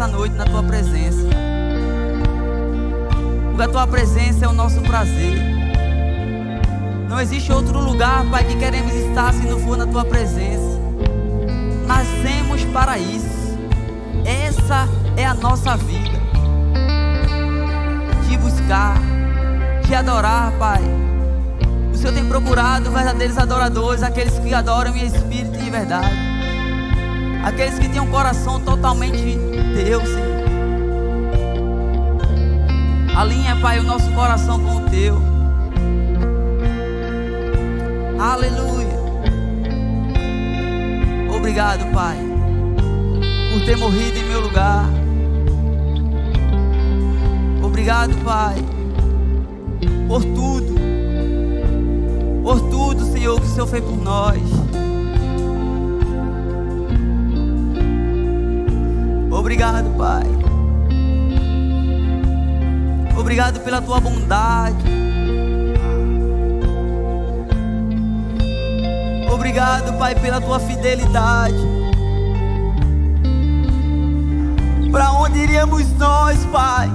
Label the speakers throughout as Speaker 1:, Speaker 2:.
Speaker 1: essa noite na Tua presença. Porque a Tua presença é o nosso prazer. Não existe outro lugar, Pai, que queremos estar se não for na Tua presença. Nascemos para isso. Essa é a nossa vida. Te buscar, te adorar, Pai. O Senhor tem procurado verdadeiros adoradores, aqueles que adoram em espírito e em verdade. Aqueles que têm um coração totalmente teu, Senhor. Alinha, Pai, o nosso coração com o teu. Aleluia. Obrigado, Pai, por ter morrido em meu lugar. Obrigado, Pai, por tudo. Por tudo, Senhor, que o Senhor fez por nós. Obrigado, Pai. Obrigado pela tua bondade. Obrigado, Pai, pela tua fidelidade. Para onde iríamos nós, Pai,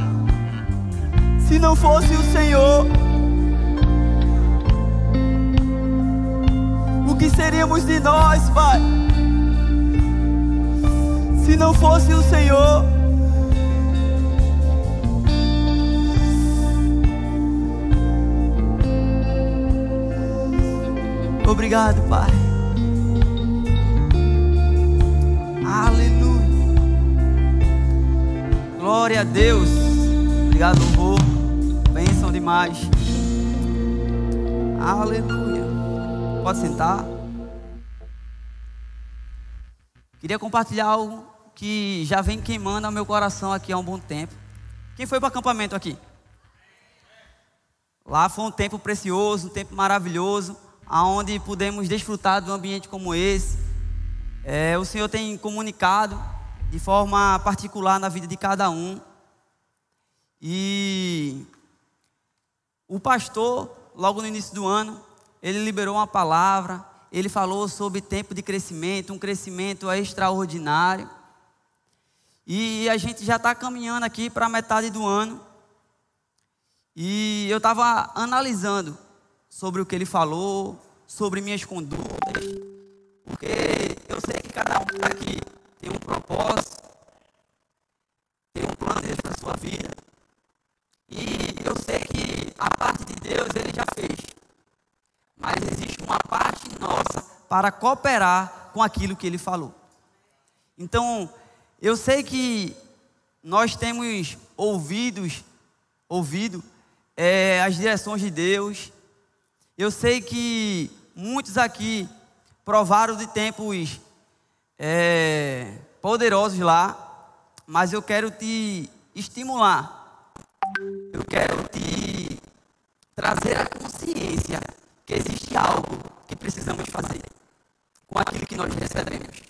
Speaker 1: se não fosse o Senhor? O que seríamos de nós, Pai, se não fosse o Senhor? Obrigado, Pai. Aleluia. Glória a Deus. Obrigado, louvor. Bênção demais. Aleluia. Pode sentar. Queria compartilhar algo que já vem queimando ao meu coração aqui há um bom tempo. Quem foi para o acampamento aqui? Lá foi um tempo precioso, um tempo maravilhoso aonde podemos desfrutar de um ambiente como esse. É, o Senhor tem comunicado de forma particular na vida de cada um. E o pastor, logo no início do ano, ele liberou uma palavra, ele falou sobre tempo de crescimento, um crescimento extraordinário. E a gente já está caminhando aqui para a metade do ano. E eu estava analisando sobre o que ele falou, sobre minhas condutas, porque eu sei que cada um está aqui tem um propósito, tem um plano para a sua vida. E eu sei que a parte de Deus ele já fez. Mas existe uma parte nossa para cooperar com aquilo que ele falou. Então, eu sei que nós temos ouvidos, ouvido é, as direções de Deus, eu sei que muitos aqui provaram de tempos é, poderosos lá, mas eu quero te estimular. Eu quero te trazer a consciência que existe algo que precisamos fazer com aquilo que nós recebemos.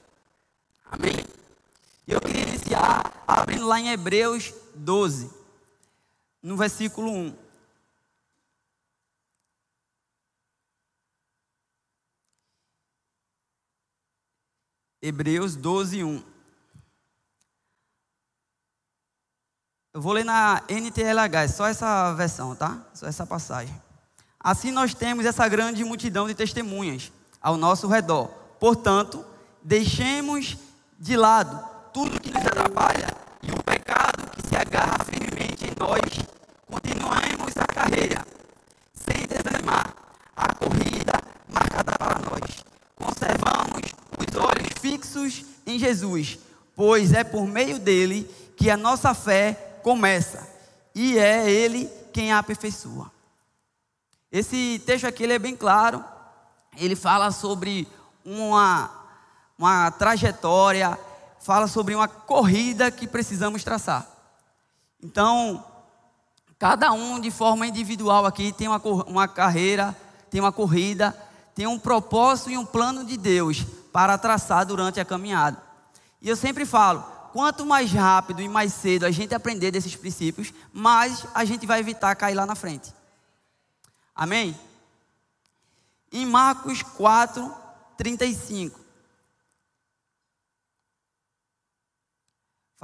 Speaker 1: Amém? Eu queria iniciar abrindo lá em Hebreus 12, no versículo 1. Hebreus 12, 1. Eu vou ler na NTLH, é só essa versão, tá? Só essa passagem. Assim nós temos essa grande multidão de testemunhas ao nosso redor. Portanto, deixemos de lado tudo que nos atrapalha e o pecado que se agarra firmemente em nós, continuemos a carreira, sem desanimar a corrida marcada para nós. Conservamos os olhos fixos em Jesus, pois é por meio dele que a nossa fé começa, e é ele quem a aperfeiçoa. Esse texto aqui é bem claro, ele fala sobre uma, uma trajetória, fala sobre uma corrida que precisamos traçar. Então, cada um de forma individual aqui tem uma, uma carreira, tem uma corrida, tem um propósito e um plano de Deus para traçar durante a caminhada. E eu sempre falo, quanto mais rápido e mais cedo a gente aprender desses princípios, mais a gente vai evitar cair lá na frente. Amém? Em Marcos 4, 35.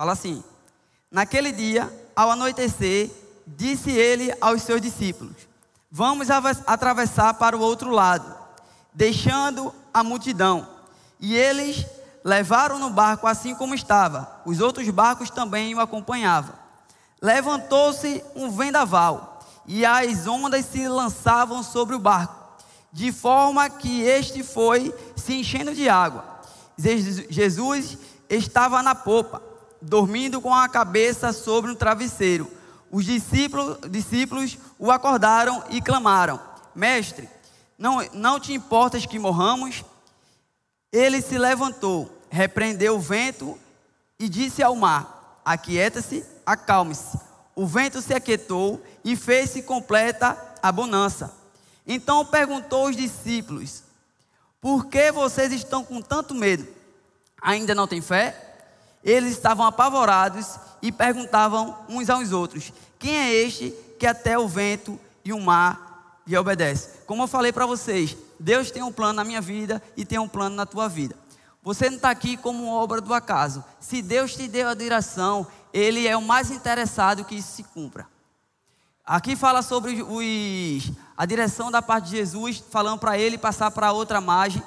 Speaker 1: Fala assim: Naquele dia, ao anoitecer, disse ele aos seus discípulos: Vamos atravessar para o outro lado, deixando a multidão. E eles levaram no barco assim como estava. Os outros barcos também o acompanhavam. Levantou-se um vendaval, e as ondas se lançavam sobre o barco, de forma que este foi se enchendo de água. Jesus estava na popa dormindo com a cabeça sobre um travesseiro. Os discípulos, discípulos o acordaram e clamaram: Mestre, não, não te importas que morramos? Ele se levantou, repreendeu o vento e disse ao mar: Aquieta-se, acalme-se. O vento se aquietou e fez-se completa a bonança. Então perguntou aos discípulos: Por que vocês estão com tanto medo? Ainda não têm fé? Eles estavam apavorados e perguntavam uns aos outros: Quem é este que até o vento e o mar lhe obedece? Como eu falei para vocês, Deus tem um plano na minha vida e tem um plano na tua vida. Você não está aqui como obra do acaso. Se Deus te deu a direção, Ele é o mais interessado que isso se cumpra. Aqui fala sobre os, a direção da parte de Jesus, falando para ele passar para outra margem.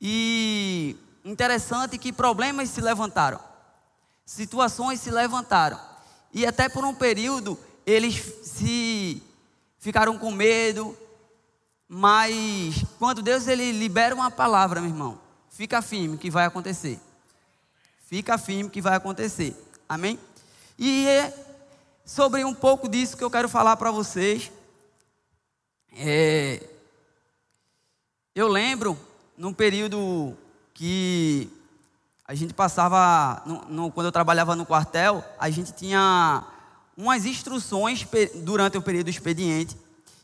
Speaker 1: E interessante que problemas se levantaram, situações se levantaram, e até por um período eles se ficaram com medo, mas quando Deus ele libera uma palavra, meu irmão, fica firme que vai acontecer. Fica firme que vai acontecer. Amém? E é sobre um pouco disso que eu quero falar para vocês. É, eu lembro num período que a gente passava, no, no, quando eu trabalhava no quartel, a gente tinha umas instruções durante o período do expediente,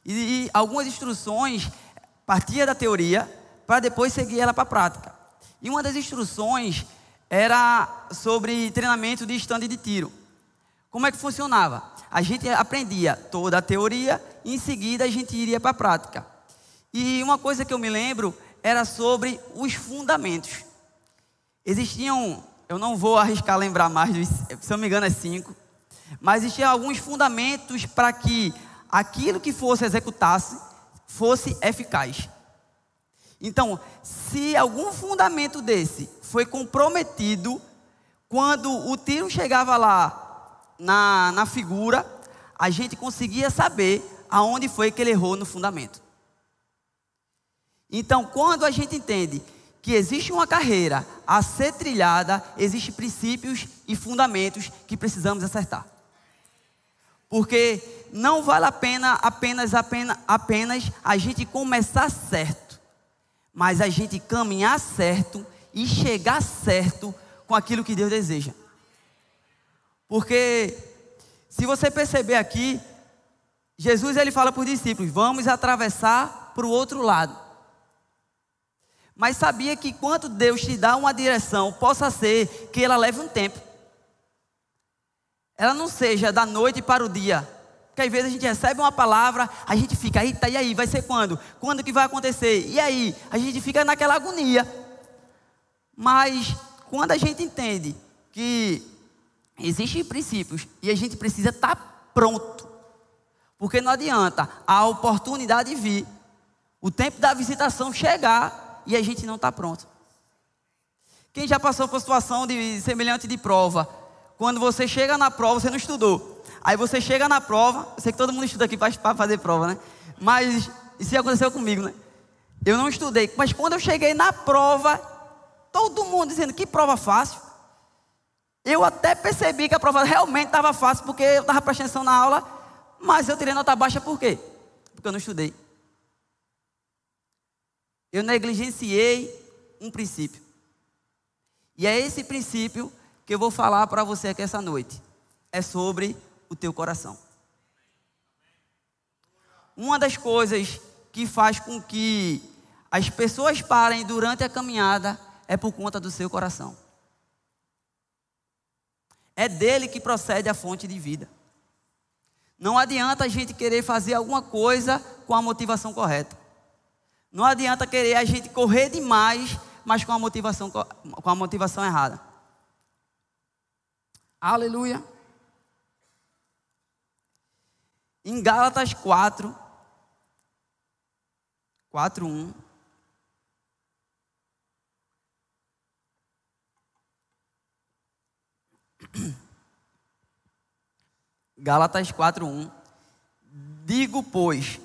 Speaker 1: e, e algumas instruções partia da teoria para depois seguir ela para a prática. E uma das instruções era sobre treinamento de estande de tiro. Como é que funcionava? A gente aprendia toda a teoria e em seguida a gente iria para a prática. E uma coisa que eu me lembro era sobre os fundamentos. Existiam, eu não vou arriscar lembrar mais, se eu me engano é cinco, mas existiam alguns fundamentos para que aquilo que fosse executasse fosse eficaz. Então, se algum fundamento desse foi comprometido, quando o tiro chegava lá na, na figura, a gente conseguia saber aonde foi que ele errou no fundamento. Então, quando a gente entende que existe uma carreira a ser trilhada, existem princípios e fundamentos que precisamos acertar. Porque não vale a pena apenas, apenas, apenas a gente começar certo, mas a gente caminhar certo e chegar certo com aquilo que Deus deseja. Porque se você perceber aqui, Jesus ele fala para os discípulos: vamos atravessar para o outro lado. Mas sabia que quando Deus te dá uma direção, possa ser que ela leve um tempo. Ela não seja da noite para o dia. Porque às vezes a gente recebe uma palavra, a gente fica, eita, e aí, vai ser quando? Quando que vai acontecer? E aí? A gente fica naquela agonia. Mas quando a gente entende que existem princípios e a gente precisa estar tá pronto. Porque não adianta a oportunidade vir, o tempo da visitação chegar e a gente não está pronto. Quem já passou por situação de semelhante de prova? quando você chega na prova, você não estudou. Aí você chega na prova, eu sei que todo mundo estuda aqui para fazer prova, né? Mas isso aconteceu comigo, né? Eu não estudei, mas quando eu cheguei na prova, todo mundo dizendo que prova fácil. Eu até percebi que a prova realmente estava fácil, porque eu estava prestando atenção na aula, mas eu tirei nota baixa por quê? Porque eu não estudei. Eu negligenciei um princípio. E é esse princípio que eu vou falar para você aqui essa noite. É sobre o teu coração. Uma das coisas que faz com que as pessoas parem durante a caminhada é por conta do seu coração. É dele que procede a fonte de vida. Não adianta a gente querer fazer alguma coisa com a motivação correta. Não adianta querer a gente correr demais, mas com a motivação, com a motivação errada. Aleluia. Em Gálatas 4, 4, 1. Gálatas 4:1 Digo, pois,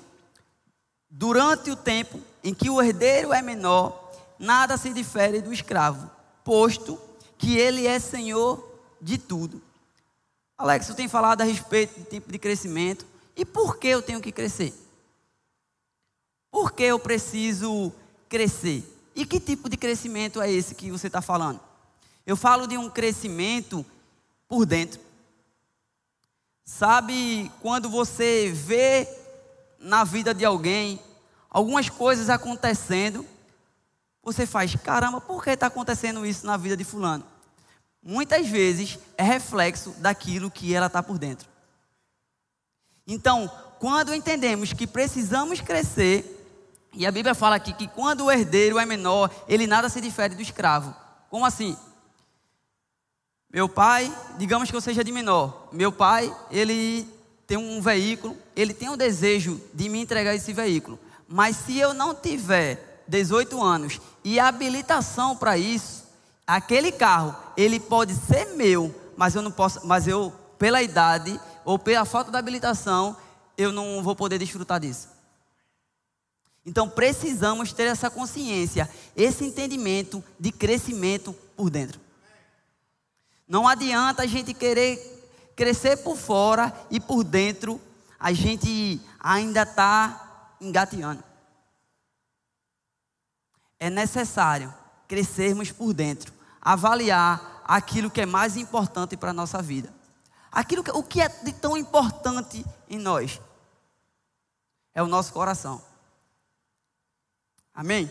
Speaker 1: durante o tempo em que o herdeiro é menor, nada se difere do escravo, posto que ele é senhor de tudo. Alex, eu tenho falado a respeito do tempo de crescimento. E por que eu tenho que crescer? Por que eu preciso crescer? E que tipo de crescimento é esse que você está falando? Eu falo de um crescimento por dentro. Sabe quando você vê na vida de alguém algumas coisas acontecendo, você faz, caramba, por que está acontecendo isso na vida de fulano? Muitas vezes é reflexo daquilo que ela está por dentro. Então, quando entendemos que precisamos crescer, e a Bíblia fala aqui que quando o herdeiro é menor, ele nada se difere do escravo. Como assim? Meu pai, digamos que eu seja de menor. Meu pai, ele tem um veículo, ele tem o desejo de me entregar esse veículo. Mas se eu não tiver 18 anos e habilitação para isso, aquele carro, ele pode ser meu, mas eu não posso, mas eu pela idade ou pela falta de habilitação, eu não vou poder desfrutar disso. Então precisamos ter essa consciência, esse entendimento de crescimento por dentro. Não adianta a gente querer crescer por fora e por dentro a gente ainda está engateando. É necessário crescermos por dentro, avaliar aquilo que é mais importante para a nossa vida. Aquilo que, o que é de tão importante em nós é o nosso coração. Amém?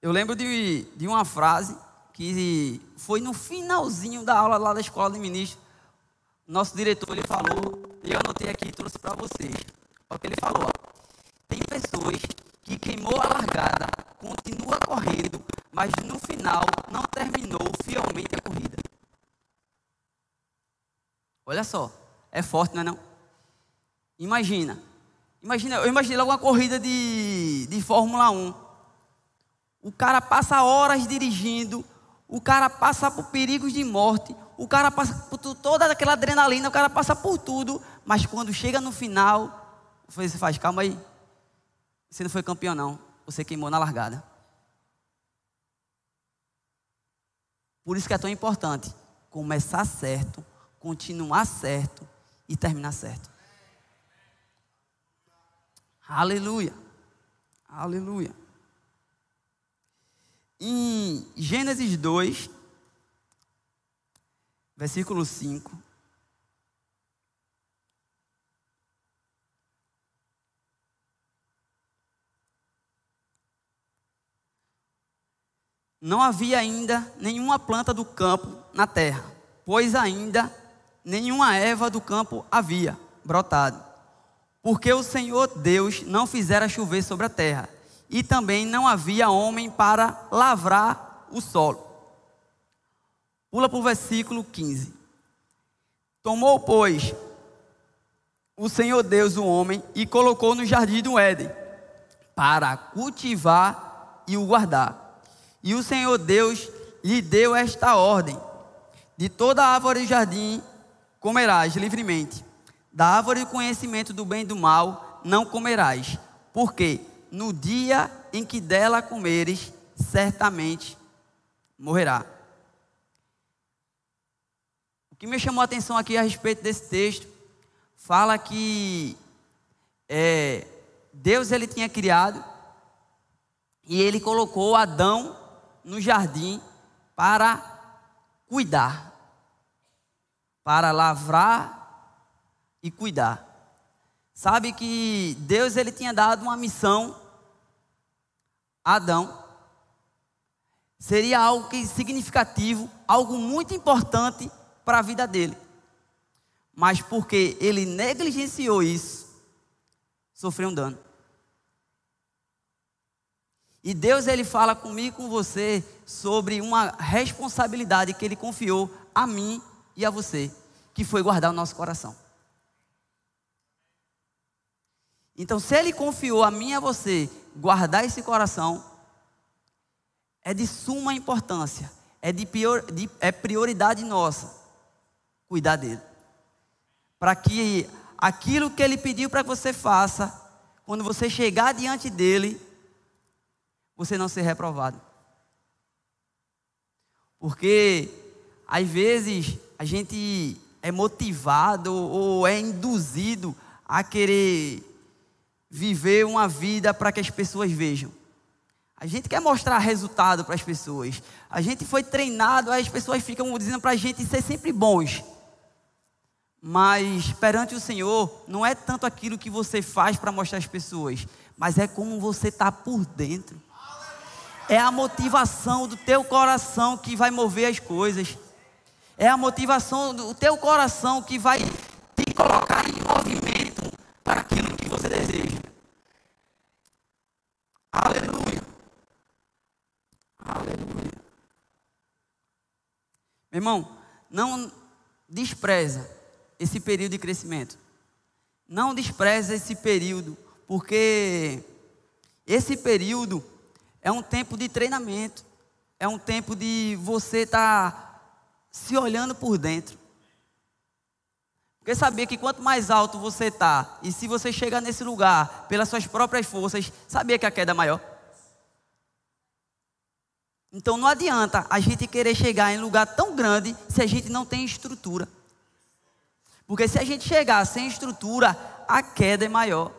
Speaker 1: Eu lembro de, de uma frase que foi no finalzinho da aula lá da escola de ministro. Nosso diretor ele falou, e eu anotei aqui e trouxe para vocês. Olha o que ele falou. Ó. Tem pessoas que queimou a largada, continua correndo, mas no final não terminou fielmente a corrida. Olha só, é forte, não é não? Imagina. Imagina, eu imaginei logo uma corrida de, de Fórmula 1. O cara passa horas dirigindo, o cara passa por perigos de morte, o cara passa por toda aquela adrenalina, o cara passa por tudo, mas quando chega no final, você faz, calma aí, você não foi campeão não, você queimou na largada. Por isso que é tão importante começar certo, continuar certo e terminar certo. Aleluia. Aleluia. Em Gênesis 2, versículo 5. Não havia ainda nenhuma planta do campo na terra, pois ainda nenhuma erva do campo havia brotado, porque o Senhor Deus não fizera chover sobre a terra e também não havia homem para lavrar o solo. Pula para o versículo 15. Tomou, pois, o Senhor Deus o homem e colocou no jardim do Éden para cultivar e o guardar. E o Senhor Deus lhe deu esta ordem: De toda árvore do jardim comerás livremente, da árvore do conhecimento do bem e do mal não comerás, porque no dia em que dela comeres, certamente morrerá. O que me chamou a atenção aqui a respeito desse texto, fala que é, Deus ele tinha criado e ele colocou Adão no jardim para cuidar, para lavrar e cuidar. Sabe que Deus ele tinha dado uma missão a Adão. Seria algo que significativo, algo muito importante para a vida dele. Mas porque ele negligenciou isso, sofreu um dano. E Deus ele fala comigo com você sobre uma responsabilidade que ele confiou a mim e a você, que foi guardar o nosso coração. Então, se ele confiou a mim e a você guardar esse coração, é de suma importância, é de, de é prioridade nossa cuidar dele. Para que aquilo que ele pediu para que você faça, quando você chegar diante dele, você não ser reprovado. Porque às vezes a gente é motivado ou é induzido a querer viver uma vida para que as pessoas vejam. A gente quer mostrar resultado para as pessoas. A gente foi treinado, as pessoas ficam dizendo para a gente ser sempre bons. Mas perante o Senhor, não é tanto aquilo que você faz para mostrar às pessoas, mas é como você está por dentro. É a motivação do teu coração que vai mover as coisas. É a motivação do teu coração que vai te colocar em movimento para aquilo que você deseja. Aleluia. Aleluia. Meu irmão, não despreza esse período de crescimento. Não despreze esse período, porque esse período é um tempo de treinamento, é um tempo de você estar tá se olhando por dentro. Porque sabia que quanto mais alto você está, e se você chegar nesse lugar pelas suas próprias forças, sabia que a queda é maior? Então não adianta a gente querer chegar em lugar tão grande se a gente não tem estrutura. Porque se a gente chegar sem estrutura, a queda é maior.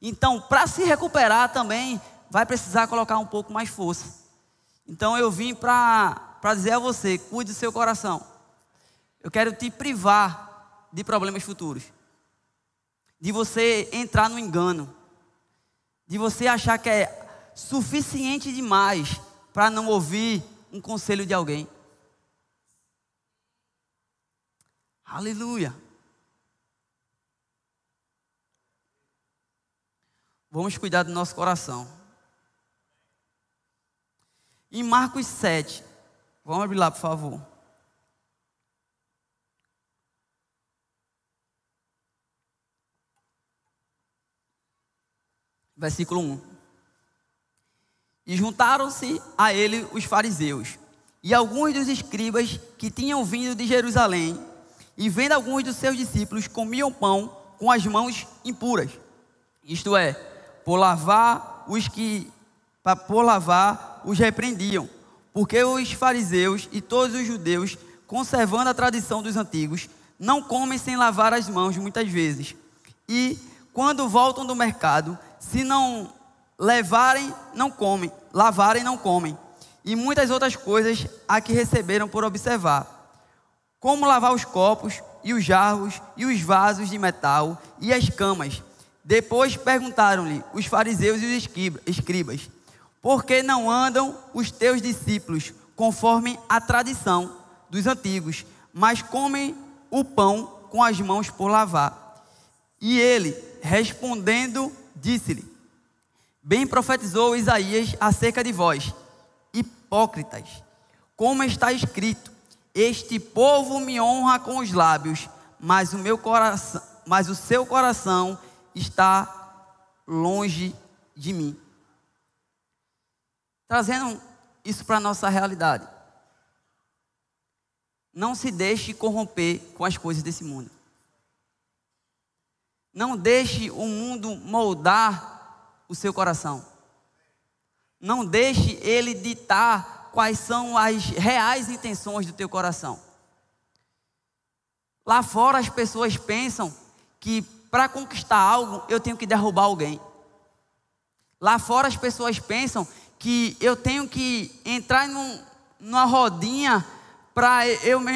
Speaker 1: Então, para se recuperar também, vai precisar colocar um pouco mais força. Então, eu vim para dizer a você: cuide do seu coração. Eu quero te privar de problemas futuros, de você entrar no engano, de você achar que é suficiente demais para não ouvir um conselho de alguém. Aleluia. Vamos cuidar do nosso coração. Em Marcos 7, vamos abrir lá, por favor. Versículo 1. E juntaram-se a ele os fariseus e alguns dos escribas que tinham vindo de Jerusalém e vendo alguns dos seus discípulos comiam pão com as mãos impuras, isto é, por lavar os que por lavar os repreendiam, porque os fariseus e todos os judeus, conservando a tradição dos antigos, não comem sem lavar as mãos muitas vezes. E quando voltam do mercado, se não levarem, não comem, lavarem, não comem. E muitas outras coisas a que receberam por observar como lavar os copos e os jarros e os vasos de metal e as camas. Depois perguntaram-lhe os fariseus e os escribas: Por que não andam os teus discípulos conforme a tradição dos antigos, mas comem o pão com as mãos por lavar? E ele, respondendo, disse-lhe: Bem profetizou Isaías acerca de vós, hipócritas, como está escrito: este povo me honra com os lábios, mas o meu coração, mas o seu coração está longe de mim. Trazendo isso para a nossa realidade. Não se deixe corromper com as coisas desse mundo. Não deixe o mundo moldar o seu coração. Não deixe ele ditar quais são as reais intenções do teu coração. Lá fora as pessoas pensam que para conquistar algo eu tenho que derrubar alguém. Lá fora as pessoas pensam que eu tenho que entrar num, numa rodinha para eu, me,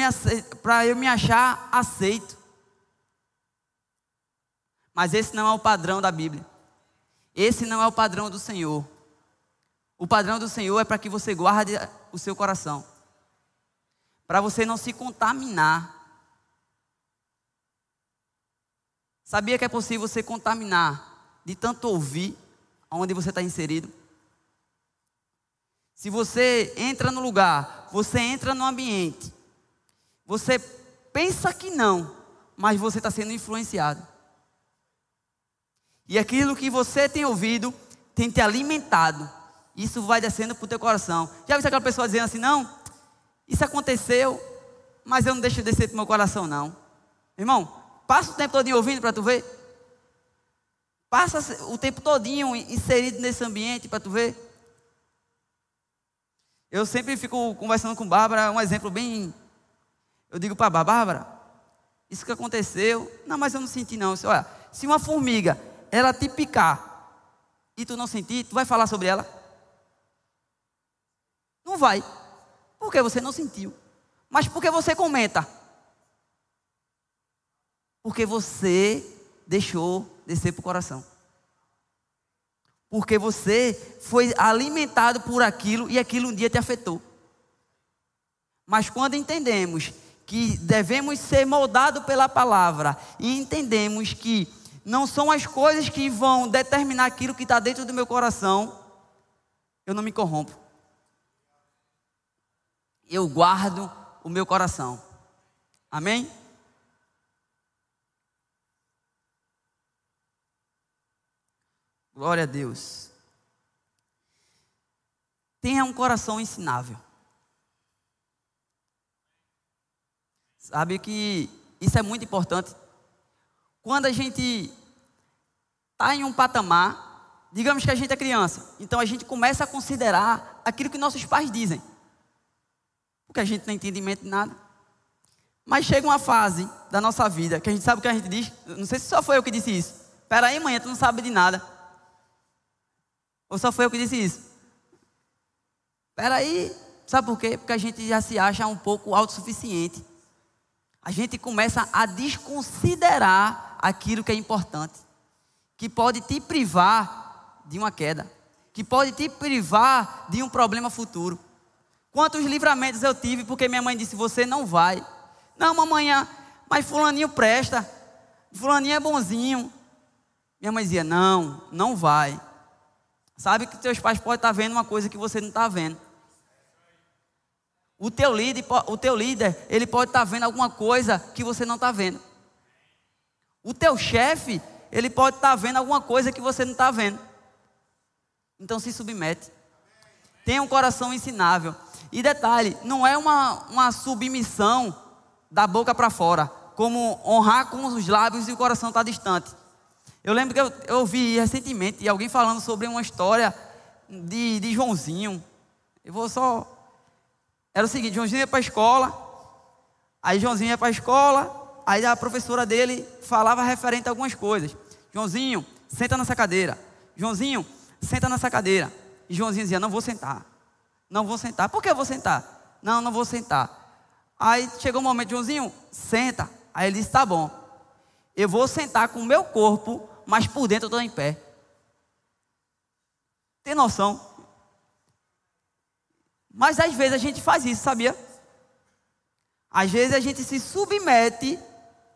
Speaker 1: eu me achar aceito. Mas esse não é o padrão da Bíblia. Esse não é o padrão do Senhor. O padrão do Senhor é para que você guarde o seu coração. Para você não se contaminar. Sabia que é possível você contaminar de tanto ouvir onde você está inserido? Se você entra no lugar, você entra no ambiente, você pensa que não, mas você está sendo influenciado. E aquilo que você tem ouvido tem te alimentado. Isso vai descendo para o teu coração. Já viu aquela pessoa dizendo assim, não, isso aconteceu, mas eu não deixo descer para o meu coração, não. Irmão, passa o tempo todo ouvindo para tu ver. Passa o tempo todinho inserido nesse ambiente para tu ver. Eu sempre fico conversando com Bárbara, um exemplo bem. Eu digo para Bárbara, isso que aconteceu. Não, mas eu não senti não. Olha, se uma formiga ela te picar e tu não sentir, tu vai falar sobre ela? Não vai. Porque você não sentiu. Mas porque você comenta? Porque você deixou descer para o coração. Porque você foi alimentado por aquilo e aquilo um dia te afetou. Mas quando entendemos que devemos ser moldados pela palavra e entendemos que não são as coisas que vão determinar aquilo que está dentro do meu coração, eu não me corrompo. Eu guardo o meu coração. Amém? Glória a Deus. Tenha um coração ensinável. Sabe que isso é muito importante. Quando a gente está em um patamar, digamos que a gente é criança, então a gente começa a considerar aquilo que nossos pais dizem. Porque a gente não tem entendimento de nada. Mas chega uma fase da nossa vida que a gente sabe o que a gente diz. Não sei se só foi eu que disse isso. Espera aí, mãe, tu não sabe de nada. Ou só foi eu que disse isso? Espera aí, sabe por quê? Porque a gente já se acha um pouco autossuficiente. A gente começa a desconsiderar aquilo que é importante, que pode te privar de uma queda, que pode te privar de um problema futuro. Quantos livramentos eu tive porque minha mãe disse: Você não vai. Não, mamãe, mas Fulaninho presta, Fulaninho é bonzinho. Minha mãe dizia: Não, não vai. Sabe que teus pais podem estar vendo uma coisa que você não está vendo. O teu líder, o teu líder, ele pode estar vendo alguma coisa que você não está vendo. O teu chefe, ele pode estar vendo alguma coisa que você não está vendo. Então se submete. Tenha um coração ensinável. E detalhe, não é uma, uma submissão da boca para fora, como honrar com os lábios e o coração está distante. Eu lembro que eu, eu ouvi recentemente alguém falando sobre uma história de, de Joãozinho. Eu vou só. Era o seguinte: Joãozinho ia para a escola, aí Joãozinho ia para a escola, aí a professora dele falava referente a algumas coisas. Joãozinho, senta nessa cadeira. Joãozinho, senta nessa cadeira. E Joãozinho dizia: Não vou sentar. Não vou sentar. Por que eu vou sentar? Não, não vou sentar. Aí chegou um momento, Joãozinho, senta. Aí ele disse: Tá bom. Eu vou sentar com o meu corpo mas por dentro eu estou em pé. Tem noção? Mas às vezes a gente faz isso, sabia? Às vezes a gente se submete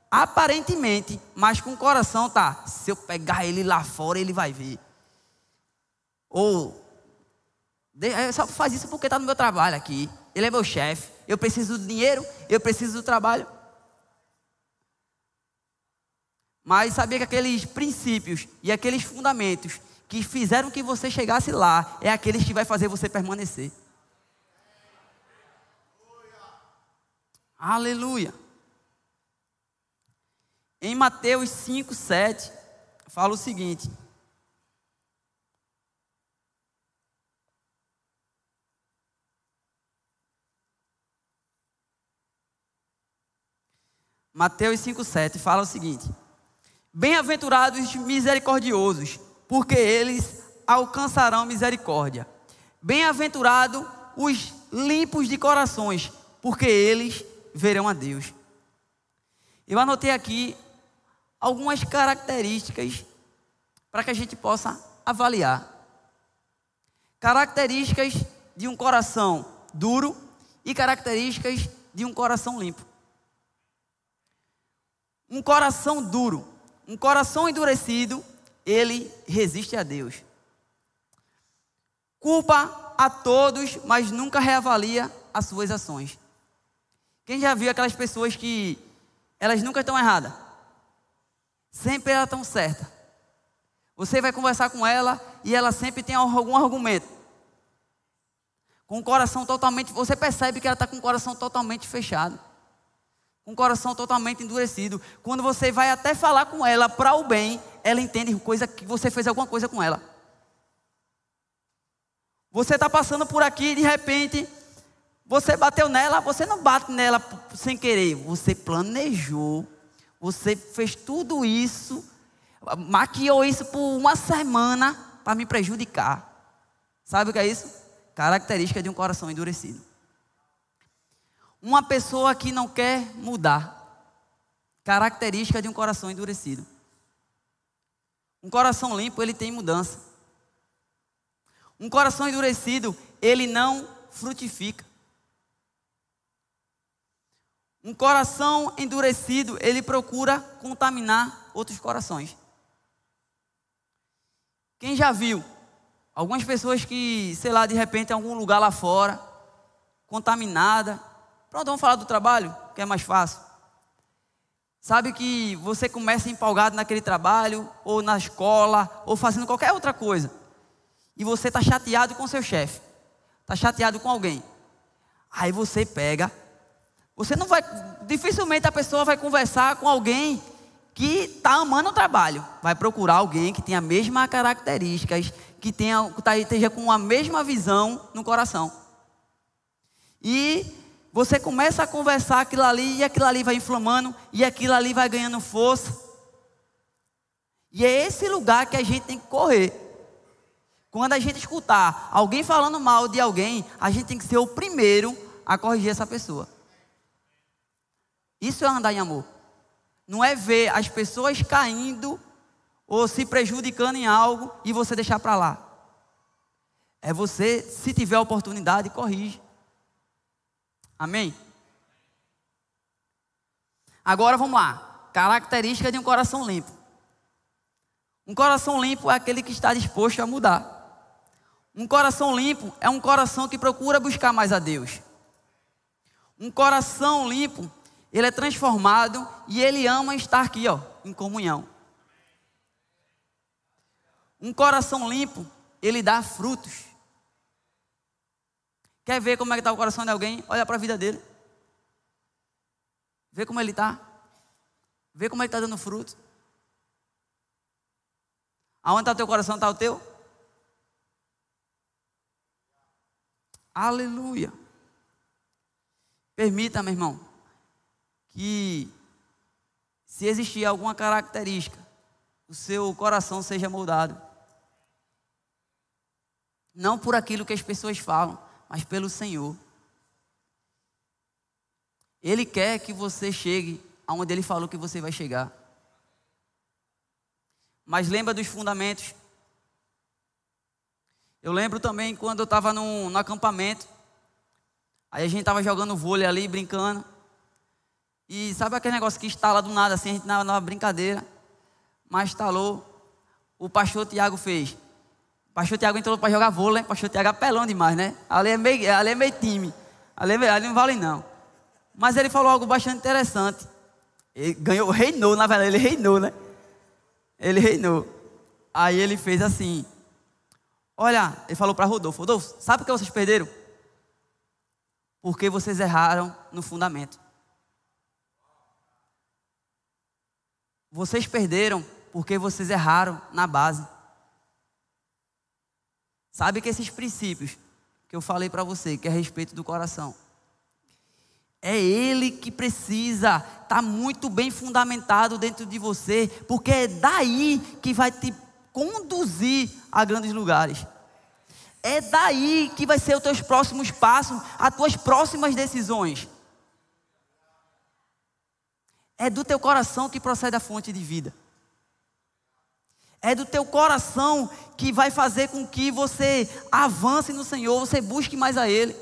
Speaker 1: aparentemente, mas com o coração tá, se eu pegar ele lá fora, ele vai ver. Ou é, só faz isso porque está no meu trabalho aqui. Ele é meu chefe. Eu preciso do dinheiro, eu preciso do trabalho. Mas sabia que aqueles princípios e aqueles fundamentos que fizeram que você chegasse lá, é aqueles que vai fazer você permanecer. Aleluia. Em Mateus 5, 7, fala o seguinte: Mateus 5,7 fala o seguinte: Bem-aventurados misericordiosos, porque eles alcançarão misericórdia. Bem-aventurados os limpos de corações, porque eles verão a Deus. Eu anotei aqui algumas características para que a gente possa avaliar. Características de um coração duro e características de um coração limpo. Um coração duro, um coração endurecido, ele resiste a Deus. Culpa a todos, mas nunca reavalia as suas ações. Quem já viu aquelas pessoas que elas nunca estão erradas? Sempre elas estão certas. Você vai conversar com ela e ela sempre tem algum argumento. Com o coração totalmente, você percebe que ela está com o coração totalmente fechado com o coração totalmente endurecido. Quando você vai até falar com ela para o bem, ela entende coisa que você fez alguma coisa com ela. Você está passando por aqui e de repente você bateu nela, você não bate nela sem querer, você planejou, você fez tudo isso, maquiou isso por uma semana para me prejudicar. Sabe o que é isso? Característica de um coração endurecido. Uma pessoa que não quer mudar. Característica de um coração endurecido. Um coração limpo, ele tem mudança. Um coração endurecido, ele não frutifica. Um coração endurecido, ele procura contaminar outros corações. Quem já viu? Algumas pessoas que, sei lá, de repente em algum lugar lá fora, contaminada, Pronto, vamos falar do trabalho, que é mais fácil. Sabe que você começa empolgado naquele trabalho, ou na escola, ou fazendo qualquer outra coisa. E você está chateado com seu chefe. Está chateado com alguém. Aí você pega. Você não vai. Dificilmente a pessoa vai conversar com alguém que está amando o trabalho. Vai procurar alguém que tenha a mesma características, que tenha, tá, esteja com a mesma visão no coração. E você começa a conversar aquilo ali e aquilo ali vai inflamando e aquilo ali vai ganhando força. E é esse lugar que a gente tem que correr. Quando a gente escutar alguém falando mal de alguém, a gente tem que ser o primeiro a corrigir essa pessoa. Isso é andar em amor. Não é ver as pessoas caindo ou se prejudicando em algo e você deixar para lá. É você, se tiver oportunidade, corrige. Amém? Agora vamos lá. Característica de um coração limpo. Um coração limpo é aquele que está disposto a mudar. Um coração limpo é um coração que procura buscar mais a Deus. Um coração limpo, ele é transformado e ele ama estar aqui, ó, em comunhão. Um coração limpo, ele dá frutos. Quer ver como é que está o coração de alguém? Olha para a vida dele. Vê como ele está. Vê como ele está dando fruto. Aonde está o teu coração, está o teu? Aleluia. Permita, meu irmão, que se existir alguma característica, o seu coração seja moldado. Não por aquilo que as pessoas falam, mas pelo Senhor. Ele quer que você chegue aonde ele falou que você vai chegar. Mas lembra dos fundamentos. Eu lembro também quando eu estava no, no acampamento. Aí a gente estava jogando vôlei ali, brincando. E sabe aquele negócio que instala do nada, assim, a gente na, na brincadeira. Mas instalou. O pastor Tiago fez. Pastor Tiago entrou para jogar vôlei, Pastor Tiago é apelão demais, né? Ali é meio, ali é meio time. Ali, é, ali não vale não. Mas ele falou algo bastante interessante. Ele ganhou, reinou, na verdade, ele reinou, né? Ele reinou. Aí ele fez assim: Olha, ele falou para Rodolfo: Rodolfo, sabe o que vocês perderam? Porque vocês erraram no fundamento. Vocês perderam porque vocês erraram na base. Sabe que esses princípios que eu falei para você, que é a respeito do coração, é ele que precisa estar tá muito bem fundamentado dentro de você, porque é daí que vai te conduzir a grandes lugares. É daí que vai ser os teus próximos passos, as tuas próximas decisões. É do teu coração que procede a fonte de vida. É do teu coração que vai fazer com que você avance no Senhor, você busque mais a Ele.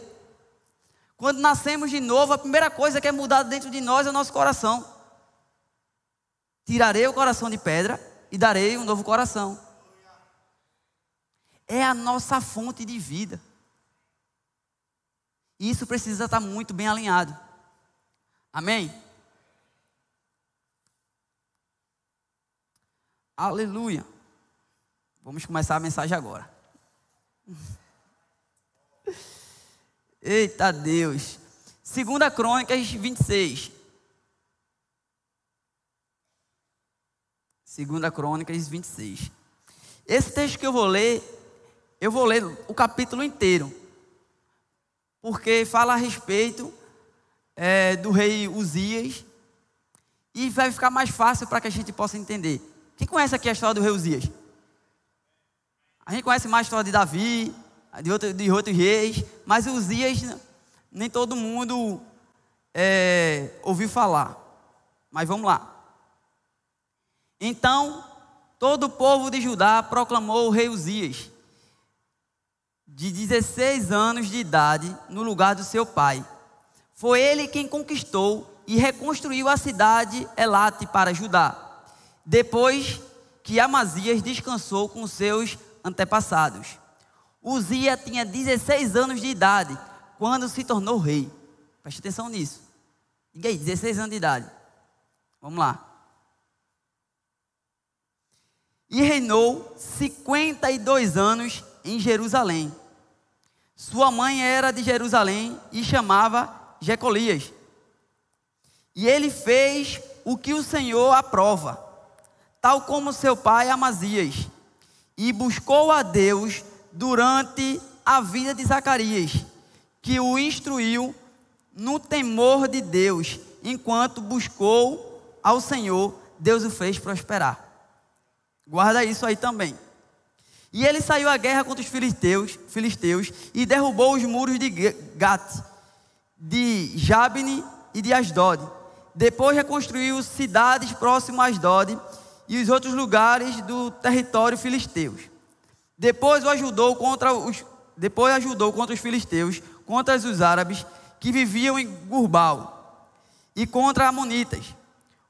Speaker 1: Quando nascemos de novo, a primeira coisa que é mudada dentro de nós é o nosso coração. Tirarei o coração de pedra e darei um novo coração. É a nossa fonte de vida. E isso precisa estar muito bem alinhado. Amém? Aleluia. Vamos começar a mensagem agora. Eita Deus. Segunda Crônicas 26. Segunda Crônicas 26. Esse texto que eu vou ler, eu vou ler o capítulo inteiro. Porque fala a respeito é, do rei Uzias. E vai ficar mais fácil para que a gente possa entender. Quem conhece aqui a história do rei Uzias? A gente conhece mais a história de Davi, de, outro, de outros reis, mas Uzias nem todo mundo é, ouviu falar. Mas vamos lá. Então, todo o povo de Judá proclamou o rei Uzias, de 16 anos de idade, no lugar do seu pai. Foi ele quem conquistou e reconstruiu a cidade Elate para Judá, depois que Amazias descansou com seus antepassados. Uzia tinha 16 anos de idade quando se tornou rei. Preste atenção nisso. Diga aí, 16 anos de idade. Vamos lá. E reinou 52 anos em Jerusalém. Sua mãe era de Jerusalém e chamava Jecolias. E ele fez o que o Senhor aprova, tal como seu pai Amazias, e buscou a Deus durante a vida de Zacarias, que o instruiu no temor de Deus, enquanto buscou ao Senhor, Deus o fez prosperar. Guarda isso aí também. E ele saiu à guerra contra os filisteus, filisteus e derrubou os muros de Gat, de Jabne e de Asdod. Depois reconstruiu cidades próximas a Asdod e os outros lugares do território filisteus. Depois o ajudou contra os depois ajudou contra os filisteus, contra os árabes que viviam em Gurbal e contra amonitas.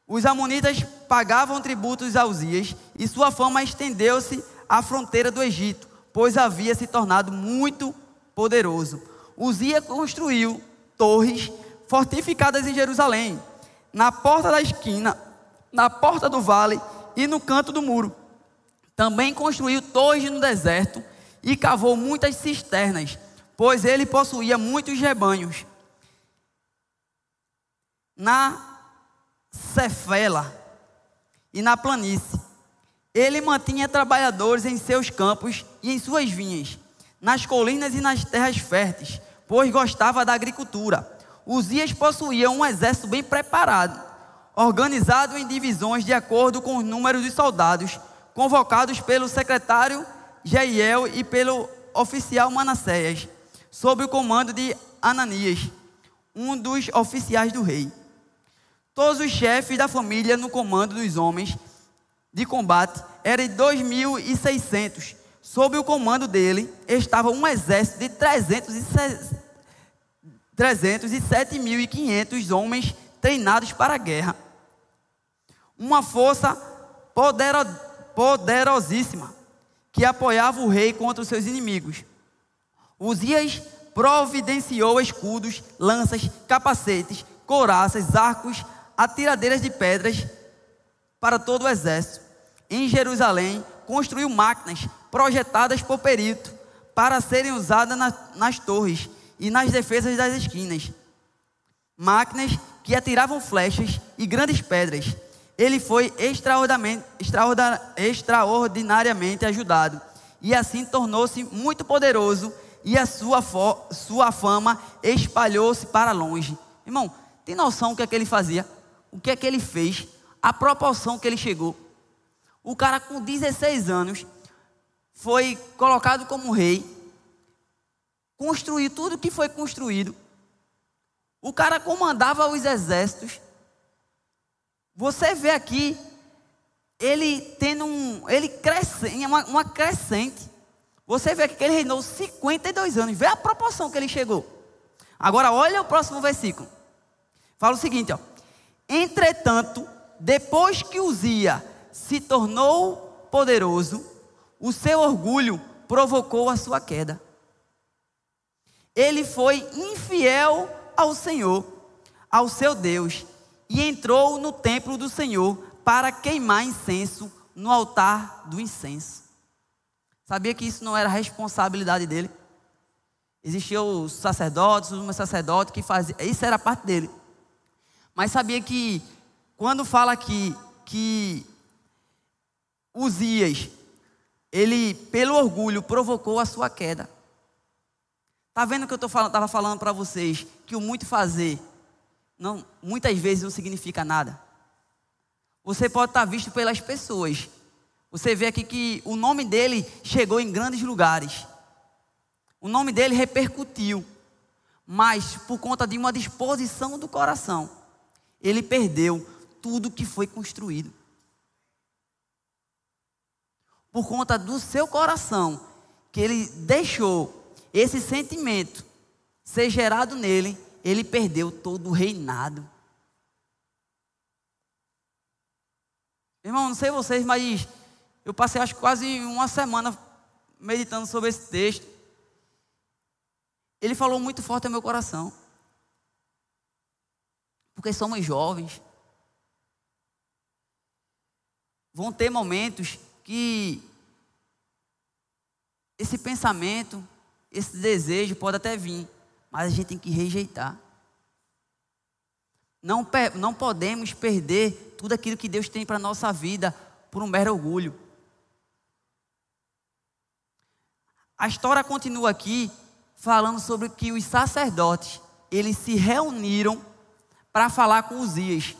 Speaker 1: Os amonitas pagavam tributos a Uzias e sua fama estendeu-se à fronteira do Egito, pois havia se tornado muito poderoso. Uzias construiu torres fortificadas em Jerusalém, na porta da esquina, na porta do vale e no canto do muro. Também construiu torres no deserto e cavou muitas cisternas, pois ele possuía muitos rebanhos. Na Cefela e na planície, ele mantinha trabalhadores em seus campos e em suas vinhas, nas colinas e nas terras férteis, pois gostava da agricultura. Uzias possuía um exército bem preparado, organizado em divisões de acordo com os números dos soldados convocados pelo secretário Jeiel e pelo oficial Manassés, sob o comando de Ananias, um dos oficiais do rei. Todos os chefes da família no comando dos homens de combate eram 2.600. Sob o comando dele estava um exército de 307.500 homens treinados para a guerra. Uma força poderosíssima que apoiava o rei contra os seus inimigos. Uzias providenciou escudos, lanças, capacetes, couraças, arcos, atiradeiras de pedras para todo o exército. Em Jerusalém, construiu máquinas projetadas por perito para serem usadas na, nas torres e nas defesas das esquinas. Máquinas que atiravam flechas e grandes pedras. Ele foi extraordinariamente, ajudado e assim tornou-se muito poderoso e a sua, sua fama espalhou-se para longe. Irmão, tem noção do que é que ele fazia? O que é que ele fez? A proporção que ele chegou. O cara com 16 anos foi colocado como rei, construiu tudo que foi construído. O cara comandava os exércitos. Você vê aqui ele tendo um, ele crescendo, uma, uma crescente. Você vê aqui que ele reinou 52 anos. Vê a proporção que ele chegou. Agora olha o próximo versículo. Fala o seguinte, ó. Entretanto, depois que Uzia se tornou poderoso, o seu orgulho provocou a sua queda. Ele foi infiel ao Senhor, ao seu Deus, e entrou no templo do Senhor para queimar incenso no altar do incenso. Sabia que isso não era responsabilidade dele? Existiam os sacerdotes, os sacerdotes que faziam, isso era parte dele. Mas sabia que quando fala aqui que Uzias, ele pelo orgulho provocou a sua queda. Tá vendo que eu estava falando, falando para vocês que o muito fazer não, muitas vezes não significa nada. Você pode estar visto pelas pessoas. Você vê aqui que o nome dele chegou em grandes lugares. O nome dele repercutiu. Mas por conta de uma disposição do coração, ele perdeu tudo que foi construído. Por conta do seu coração, que ele deixou esse sentimento ser gerado nele, ele perdeu todo o reinado. Irmão, não sei vocês, mas eu passei acho quase uma semana meditando sobre esse texto. Ele falou muito forte ao meu coração. Porque somos jovens. Vão ter momentos que esse pensamento, esse desejo pode até vir, mas a gente tem que rejeitar. Não, não podemos perder tudo aquilo que Deus tem para a nossa vida por um mero orgulho. A história continua aqui falando sobre que os sacerdotes, eles se reuniram para falar com Uzias.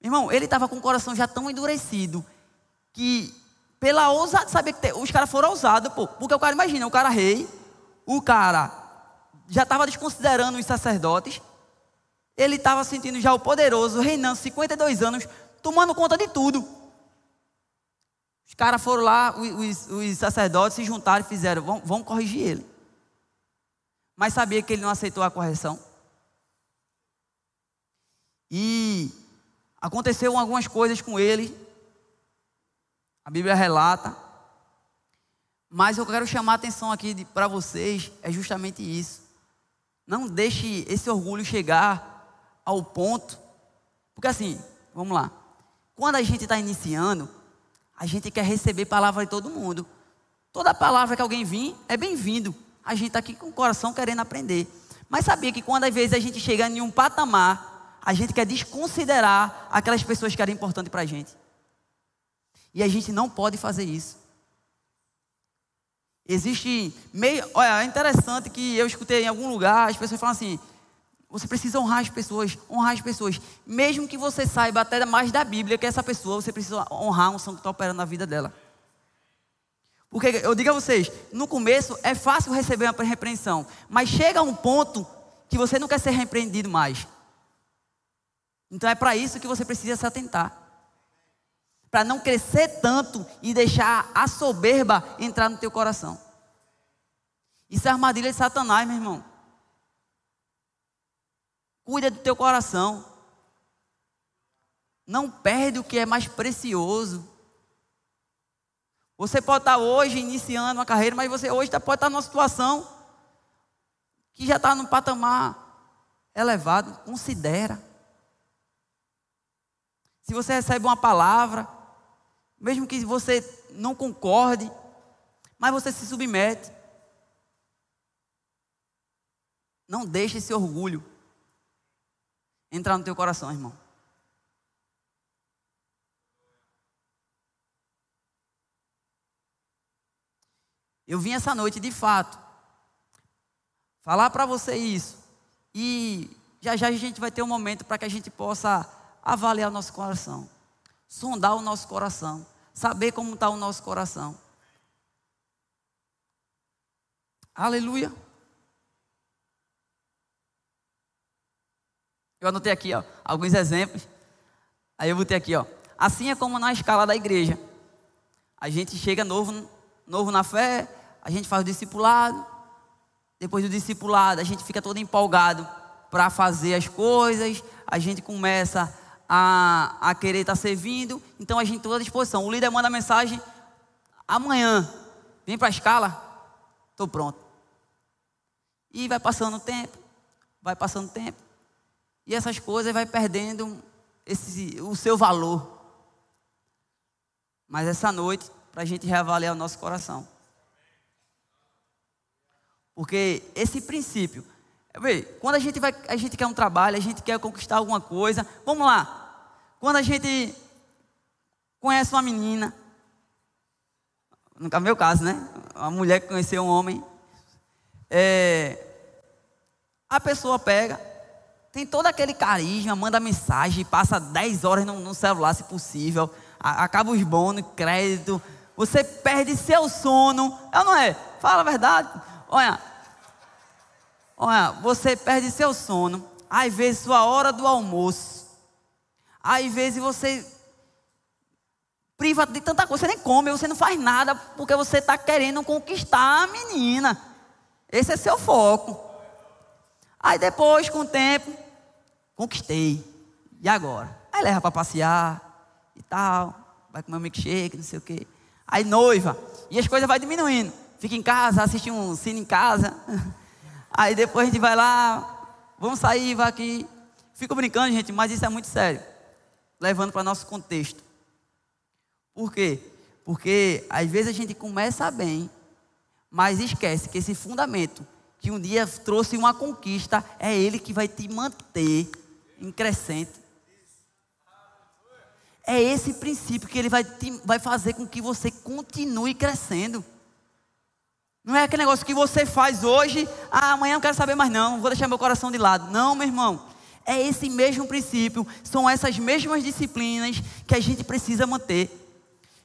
Speaker 1: Irmão, ele estava com o coração já tão endurecido que pela ousadia, sabia que os caras foram ousados, pô, porque o cara imagina, o cara rei, o cara já estava desconsiderando os sacerdotes, ele estava sentindo já o poderoso, reinando 52 anos, tomando conta de tudo. Os caras foram lá, os, os, sacerdotes se juntaram e fizeram, vamos, vamos corrigir ele. Mas sabia que ele não aceitou a correção. E aconteceu algumas coisas com ele. A Bíblia relata. Mas eu quero chamar a atenção aqui para vocês, é justamente isso. Não deixe esse orgulho chegar ao ponto. Porque assim, vamos lá. Quando a gente está iniciando, a gente quer receber palavra de todo mundo. Toda palavra que alguém vir é bem-vindo. A gente está aqui com o coração querendo aprender. Mas sabia que quando às vezes a gente chega em um patamar, a gente quer desconsiderar aquelas pessoas que eram importantes para a gente. E a gente não pode fazer isso. Existe meio. Olha, é interessante que eu escutei em algum lugar as pessoas falam assim: você precisa honrar as pessoas, honrar as pessoas. Mesmo que você saiba até mais da Bíblia que essa pessoa, você precisa honrar um som que está operando na vida dela. Porque eu digo a vocês, no começo é fácil receber uma repreensão, mas chega um ponto que você não quer ser repreendido mais. Então é para isso que você precisa se atentar. Para não crescer tanto e deixar a soberba entrar no teu coração. Isso é armadilha de Satanás, meu irmão. Cuida do teu coração. Não perde o que é mais precioso. Você pode estar hoje iniciando uma carreira, mas você hoje pode estar numa situação que já está num patamar elevado. Considera. Se você recebe uma palavra, mesmo que você não concorde, Mas você se submete. Não deixe esse orgulho entrar no teu coração, irmão. Eu vim essa noite, de fato, falar para você isso. E já já a gente vai ter um momento para que a gente possa avaliar nosso coração, sondar o nosso coração, saber como está o nosso coração. Aleluia. Eu anotei aqui, ó, alguns exemplos. Aí eu botei aqui, ó. Assim é como na escala da igreja. A gente chega novo, novo na fé, a gente faz o discipulado. Depois do discipulado, a gente fica todo empolgado para fazer as coisas. A gente começa a, a querer estar tá servindo. Então a gente toda à disposição. O líder manda mensagem amanhã. Vem para a escala. Estou pronto. E vai passando o tempo. Vai passando o tempo. E essas coisas vai perdendo esse, o seu valor. Mas essa noite, para a gente reavaliar o nosso coração. Porque esse princípio, quando a gente, vai, a gente quer um trabalho, a gente quer conquistar alguma coisa, vamos lá. Quando a gente conhece uma menina, no meu caso, né? Uma mulher que conheceu um homem, é, a pessoa pega, tem todo aquele carisma, manda mensagem, passa 10 horas no, no celular, se possível, a, acaba os bônus, crédito, você perde seu sono, é ou não é? Fala a verdade. Olha, olha, você perde seu sono, às vezes sua hora do almoço, às vezes você priva de tanta coisa, você nem come, você não faz nada, porque você está querendo conquistar a menina. Esse é seu foco. Aí depois, com o tempo, conquistei. E agora? Aí leva para passear e tal, vai comer um milkshake, não sei o quê. Aí noiva, e as coisas vai diminuindo. Fica em casa, assiste um cine em casa. Aí depois a gente vai lá, vamos sair, vai aqui. Fico brincando, gente, mas isso é muito sério. Levando para nosso contexto. Por quê? Porque às vezes a gente começa bem, mas esquece que esse fundamento que um dia trouxe uma conquista, é Ele que vai te manter em crescente. É esse princípio que Ele vai, te, vai fazer com que você continue crescendo. Não é aquele negócio que você faz hoje, ah, amanhã não quero saber mais não, vou deixar meu coração de lado. Não, meu irmão. É esse mesmo princípio, são essas mesmas disciplinas que a gente precisa manter.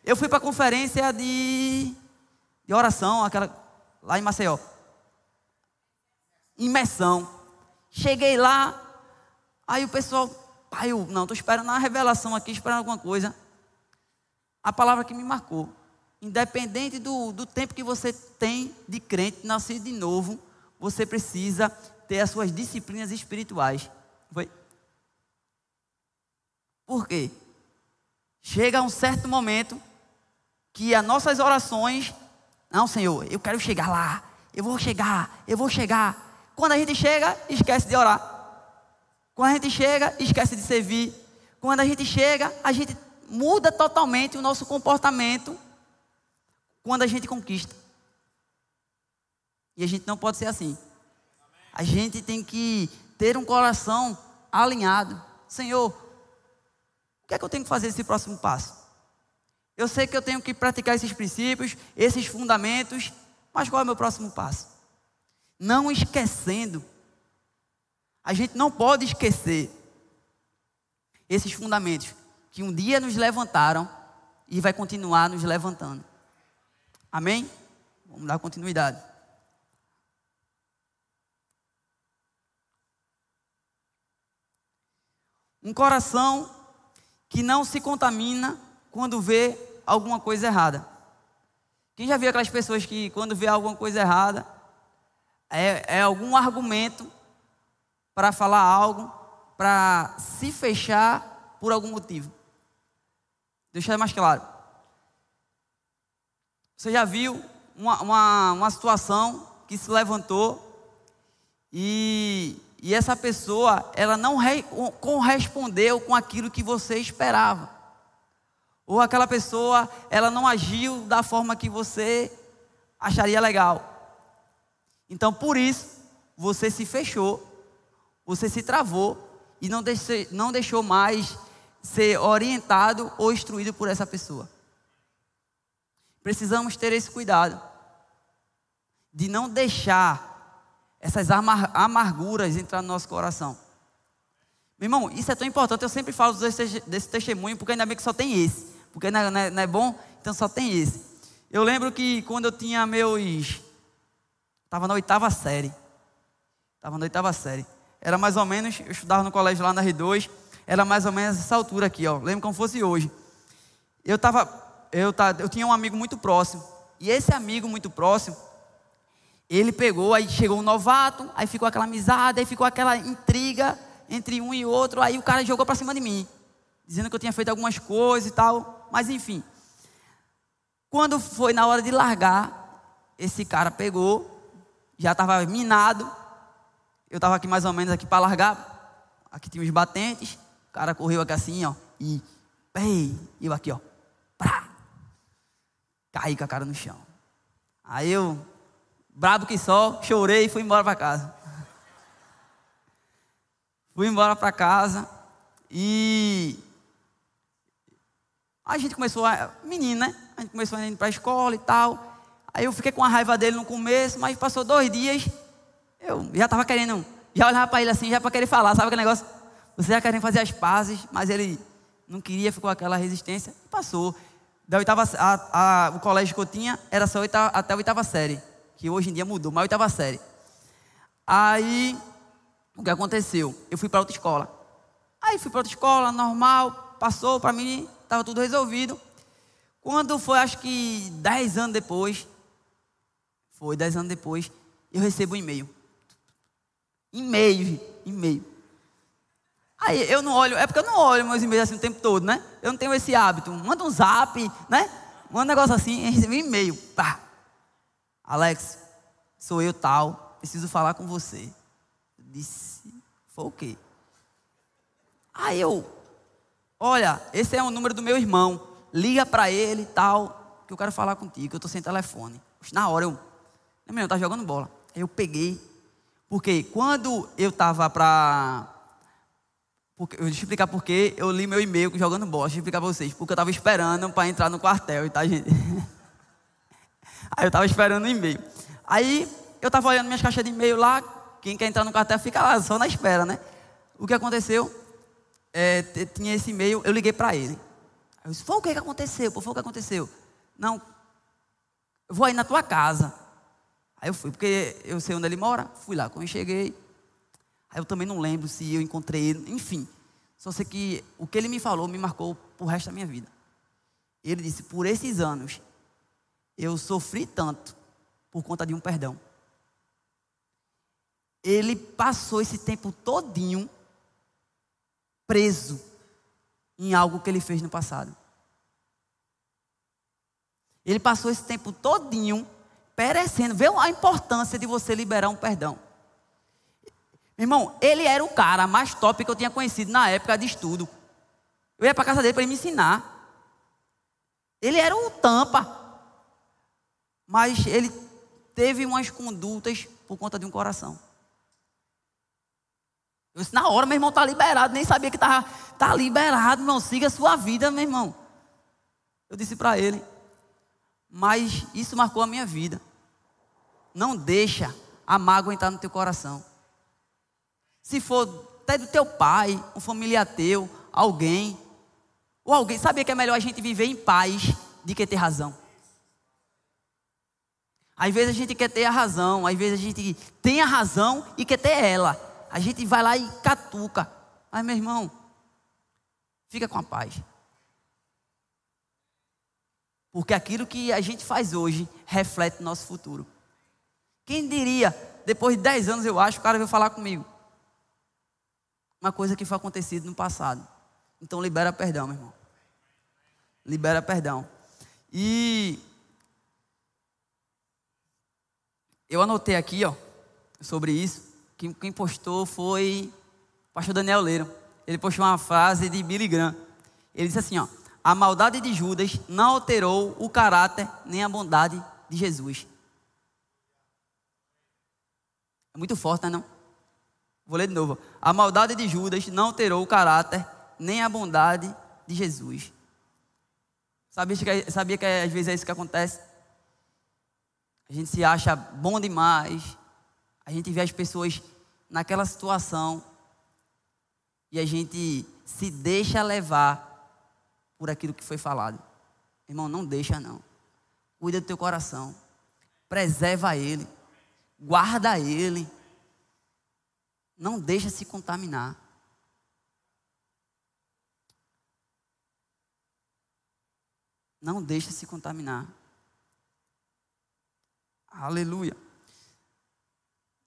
Speaker 1: Eu fui para a conferência de, de oração, aquela lá em Maceió imersão. Cheguei lá, aí o pessoal, pai, eu não, estou esperando uma revelação aqui, esperando alguma coisa. A palavra que me marcou. Independente do, do tempo que você tem de crente, nascido de novo, você precisa ter as suas disciplinas espirituais. Foi? Por quê? Chega um certo momento que as nossas orações, não, Senhor, eu quero chegar lá, eu vou chegar, eu vou chegar. Quando a gente chega, esquece de orar. Quando a gente chega, esquece de servir. Quando a gente chega, a gente muda totalmente o nosso comportamento quando a gente conquista. E a gente não pode ser assim. A gente tem que ter um coração alinhado. Senhor, o que é que eu tenho que fazer nesse próximo passo? Eu sei que eu tenho que praticar esses princípios, esses fundamentos, mas qual é o meu próximo passo? não esquecendo. A gente não pode esquecer esses fundamentos que um dia nos levantaram e vai continuar nos levantando. Amém? Vamos dar continuidade. Um coração que não se contamina quando vê alguma coisa errada. Quem já viu aquelas pessoas que quando vê alguma coisa errada, é, é algum argumento para falar algo, para se fechar por algum motivo. Deixa mais claro. Você já viu uma, uma, uma situação que se levantou e, e essa pessoa ela não re, correspondeu com aquilo que você esperava. Ou aquela pessoa ela não agiu da forma que você acharia legal. Então, por isso, você se fechou, você se travou e não deixou, não deixou mais ser orientado ou instruído por essa pessoa. Precisamos ter esse cuidado de não deixar essas amarguras entrar no nosso coração. Meu irmão, isso é tão importante. Eu sempre falo desse, testemunho, porque ainda bem que só tem esse. Porque não é, não é, não é bom, então só tem esse. Eu lembro que quando eu tinha meus. Estava na oitava série. Estava na oitava série. Era mais ou menos, eu estudava no colégio lá na R2. Era mais ou menos essa altura aqui, ó. Lembro como fosse hoje. Eu tava, eu, eu tinha um amigo muito próximo. E esse amigo muito próximo, ele pegou, aí chegou um novato, aí ficou aquela amizade, aí ficou aquela intriga entre um e outro. Aí o cara jogou para cima de mim, dizendo que eu tinha feito algumas coisas e tal. Mas enfim. Quando foi na hora de largar, esse cara pegou, já estava minado. Eu estava aqui mais ou menos aqui para largar. Aqui tinha os batentes. O cara correu aqui assim, ó. E, ei, eu aqui, ó. Caí com a cara no chão. Aí eu, brabo que só, chorei e fui embora para casa. Fui embora para casa e a gente começou a. Menino, né? A gente começou a ir para a escola e tal. Aí eu fiquei com a raiva dele no começo, mas passou dois dias. Eu já estava querendo. Já olhava para ele assim, já para querer falar, sabe aquele negócio? Você já querendo fazer as pazes, mas ele não queria, ficou aquela resistência e passou. Da oitava, a, a, o colégio que eu tinha era só oitava, até a oitava série, que hoje em dia mudou, mas a oitava série. Aí, o que aconteceu? Eu fui para outra escola. Aí fui para outra escola, normal, passou para mim, estava tudo resolvido. Quando foi, acho que dez anos depois, foi dez anos depois, eu recebo um e-mail. E-mail, e-mail. Aí eu não olho, é porque eu não olho meus e-mails assim o tempo todo, né? Eu não tenho esse hábito. Manda um zap, né? Manda um negócio assim, recebi um e-mail. Pá. Alex, sou eu tal, preciso falar com você. Eu disse, foi o quê? Aí eu, olha, esse é o número do meu irmão. Liga para ele tal, que eu quero falar contigo, que eu tô sem telefone. Na hora eu, meu, tá jogando bola. Aí eu peguei, porque quando eu tava para porque, eu vou explicar porque eu li meu e-mail jogando bola. Deixa eu explicar pra vocês. Porque eu estava esperando para entrar no quartel, tá, gente? Aí eu estava esperando o e-mail. Aí eu estava olhando minhas caixas de e-mail lá. Quem quer entrar no quartel fica lá, só na espera, né? O que aconteceu? É, tinha esse e-mail, eu liguei para ele. Eu disse: Foi o que, aconteceu? Pô, foi o que aconteceu? Não, eu vou aí na tua casa. Aí eu fui, porque eu sei onde ele mora. Fui lá. Quando eu cheguei, eu também não lembro se eu encontrei ele, enfim. Só sei que o que ele me falou me marcou pro resto da minha vida. Ele disse: Por esses anos, eu sofri tanto por conta de um perdão. Ele passou esse tempo todinho preso em algo que ele fez no passado. Ele passou esse tempo todinho perecendo. Vê a importância de você liberar um perdão. Irmão, ele era o cara mais top que eu tinha conhecido na época de estudo. Eu ia para casa dele para ele me ensinar. Ele era um tampa. Mas ele teve umas condutas por conta de um coração. Eu disse, na hora, meu irmão está liberado, nem sabia que estava tá liberado, irmão. Siga a sua vida, meu irmão. Eu disse para ele, mas isso marcou a minha vida. Não deixa a mágoa entrar no teu coração. Se for até do teu pai, um familiar teu, alguém. Ou alguém. Sabia que é melhor a gente viver em paz do que ter razão? Às vezes a gente quer ter a razão, às vezes a gente tem a razão e quer ter ela. A gente vai lá e catuca. Mas, meu irmão, fica com a paz. Porque aquilo que a gente faz hoje reflete nosso futuro. Quem diria, depois de 10 anos, eu acho, o cara veio falar comigo uma coisa que foi acontecido no passado. Então libera perdão, meu irmão. Libera perdão. E eu anotei aqui, ó, sobre isso. Quem, quem postou foi o pastor Daniel Leiro. Ele postou uma frase de Billy Graham. Ele disse assim, ó: "A maldade de Judas não alterou o caráter nem a bondade de Jesus." É muito forte, não é? Não? Vou ler de novo. A maldade de Judas não alterou o caráter nem a bondade de Jesus. Sabia que, sabia que às vezes é isso que acontece? A gente se acha bom demais, a gente vê as pessoas naquela situação e a gente se deixa levar por aquilo que foi falado. Irmão, não deixa não. Cuida do teu coração. Preserva ele. Guarda ele. Não deixa se contaminar. Não deixa se contaminar. Aleluia.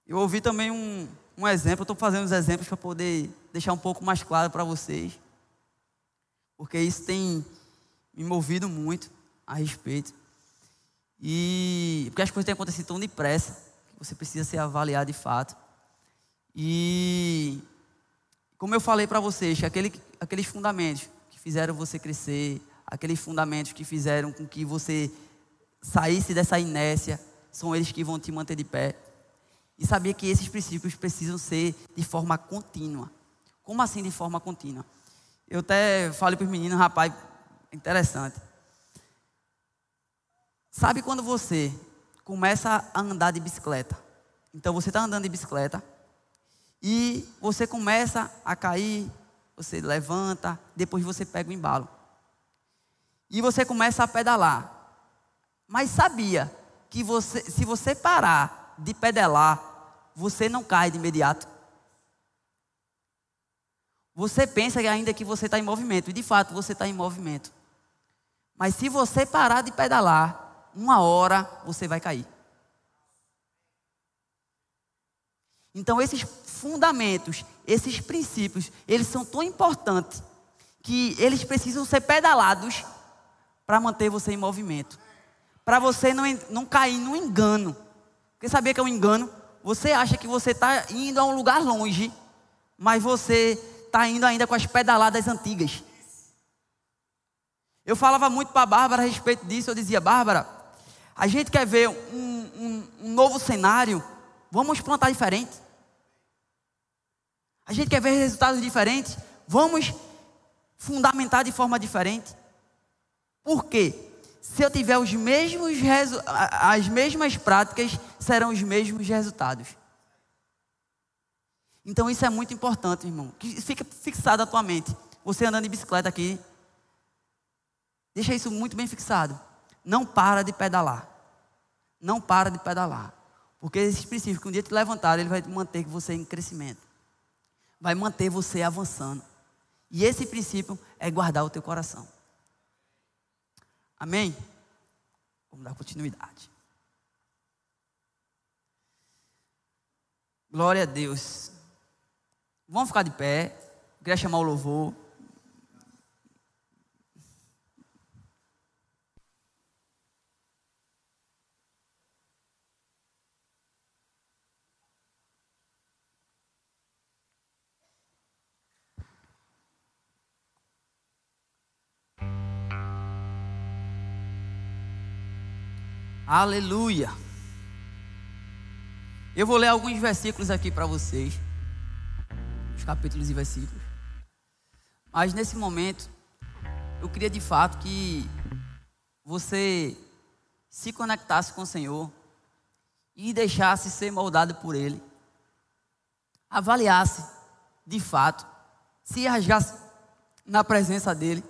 Speaker 1: Eu ouvi também um, um exemplo, estou fazendo os exemplos para poder deixar um pouco mais claro para vocês. Porque isso tem me movido muito a respeito. E porque as coisas têm acontecido tão depressa, que você precisa ser avaliado de fato. E como eu falei para vocês, aquele, aqueles fundamentos que fizeram você crescer, aqueles fundamentos que fizeram com que você saísse dessa inércia, são eles que vão te manter de pé. E sabia que esses princípios precisam ser de forma contínua. Como assim de forma contínua? Eu até falei para os meninos, rapaz, interessante. Sabe quando você começa a andar de bicicleta? Então você está andando de bicicleta e você começa a cair, você levanta, depois você pega o embalo e você começa a pedalar. Mas sabia que você, se você parar de pedalar, você não cai de imediato. Você pensa ainda que você está em movimento, e de fato você está em movimento. Mas se você parar de pedalar, uma hora você vai cair. Então esses fundamentos, esses princípios, eles são tão importantes que eles precisam ser pedalados para manter você em movimento. Para você não, não cair no engano. Porque sabia que é um engano? Você acha que você está indo a um lugar longe, mas você está indo ainda com as pedaladas antigas. Eu falava muito para a Bárbara a respeito disso. Eu dizia, Bárbara, a gente quer ver um, um, um novo cenário, vamos plantar diferente. A gente quer ver resultados diferentes, vamos fundamentar de forma diferente. Por quê? Se eu tiver os mesmos as mesmas práticas, serão os mesmos resultados. Então isso é muito importante, irmão. Que fica fixado na tua mente. Você andando de bicicleta aqui, deixa isso muito bem fixado. Não para de pedalar. Não para de pedalar. Porque esses princípios, que um dia te levantar, ele vai manter você em crescimento. Vai manter você avançando. E esse princípio é guardar o teu coração. Amém? Vamos dar continuidade. Glória a Deus. Vamos ficar de pé. Eu queria chamar o louvor. Aleluia. Eu vou ler alguns versículos aqui para vocês. Os capítulos e versículos. Mas nesse momento, eu queria de fato que você se conectasse com o Senhor e deixasse ser moldado por Ele. Avaliasse, de fato, se rasgasse na presença dEle.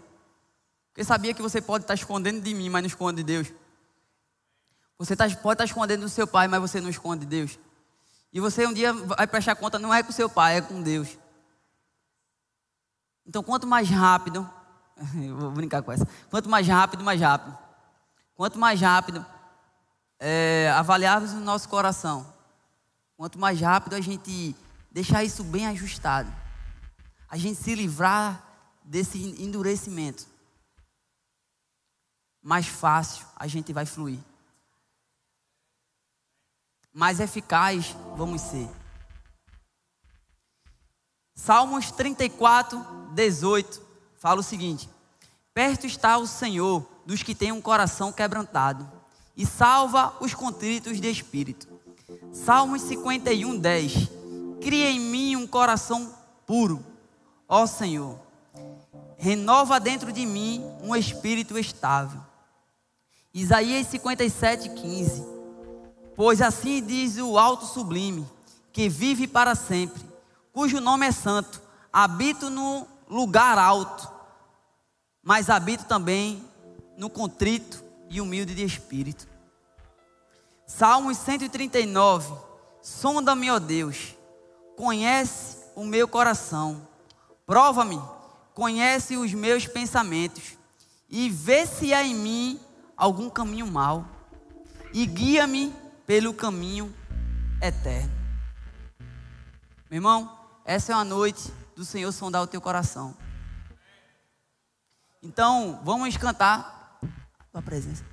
Speaker 1: Porque sabia que você pode estar escondendo de mim, mas não esconde de Deus. Você tá, pode estar tá escondendo do seu pai, mas você não esconde Deus. E você um dia vai prestar conta, não é com seu pai, é com Deus. Então, quanto mais rápido, vou brincar com essa. Quanto mais rápido, mais rápido. Quanto mais rápido é, avaliarmos o nosso coração, quanto mais rápido a gente deixar isso bem ajustado, a gente se livrar desse endurecimento, mais fácil a gente vai fluir mais eficaz vamos ser. Salmos 34, 18 fala o seguinte: Perto está o Senhor dos que têm um coração quebrantado, e salva os contritos de espírito. Salmos 51, 10. Cria em mim um coração puro, ó Senhor. Renova dentro de mim um espírito estável. Isaías 57, 15. Pois assim diz o Alto Sublime, que vive para sempre, cujo nome é santo, habito no lugar alto, mas habito também no contrito e humilde de espírito. Salmos 139. Sonda-me, ó Deus, conhece o meu coração, prova-me, conhece os meus pensamentos, e vê se há em mim algum caminho mau, e guia-me pelo caminho eterno. Meu irmão, essa é a noite do Senhor sondar o teu coração. Então, vamos cantar a tua presença.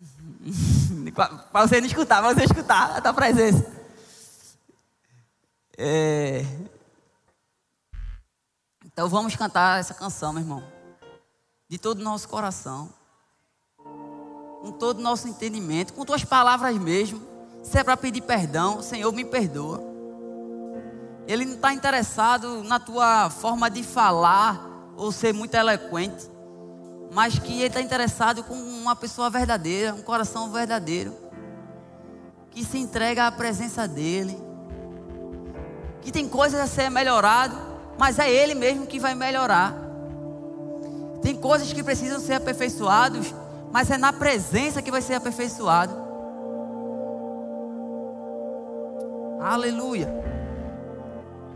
Speaker 1: para você não escutar, para você escutar a tua presença. É... Então vamos cantar essa canção, meu irmão. De todo o nosso coração. Com todo o nosso entendimento. Com tuas palavras mesmo. Se é para pedir perdão, Senhor, me perdoa. Ele não está interessado na tua forma de falar ou ser muito eloquente mas que ele está interessado com uma pessoa verdadeira, um coração verdadeiro, que se entrega à presença dele, que tem coisas a ser melhorado, mas é ele mesmo que vai melhorar. Tem coisas que precisam ser aperfeiçoados, mas é na presença que vai ser aperfeiçoado. Aleluia.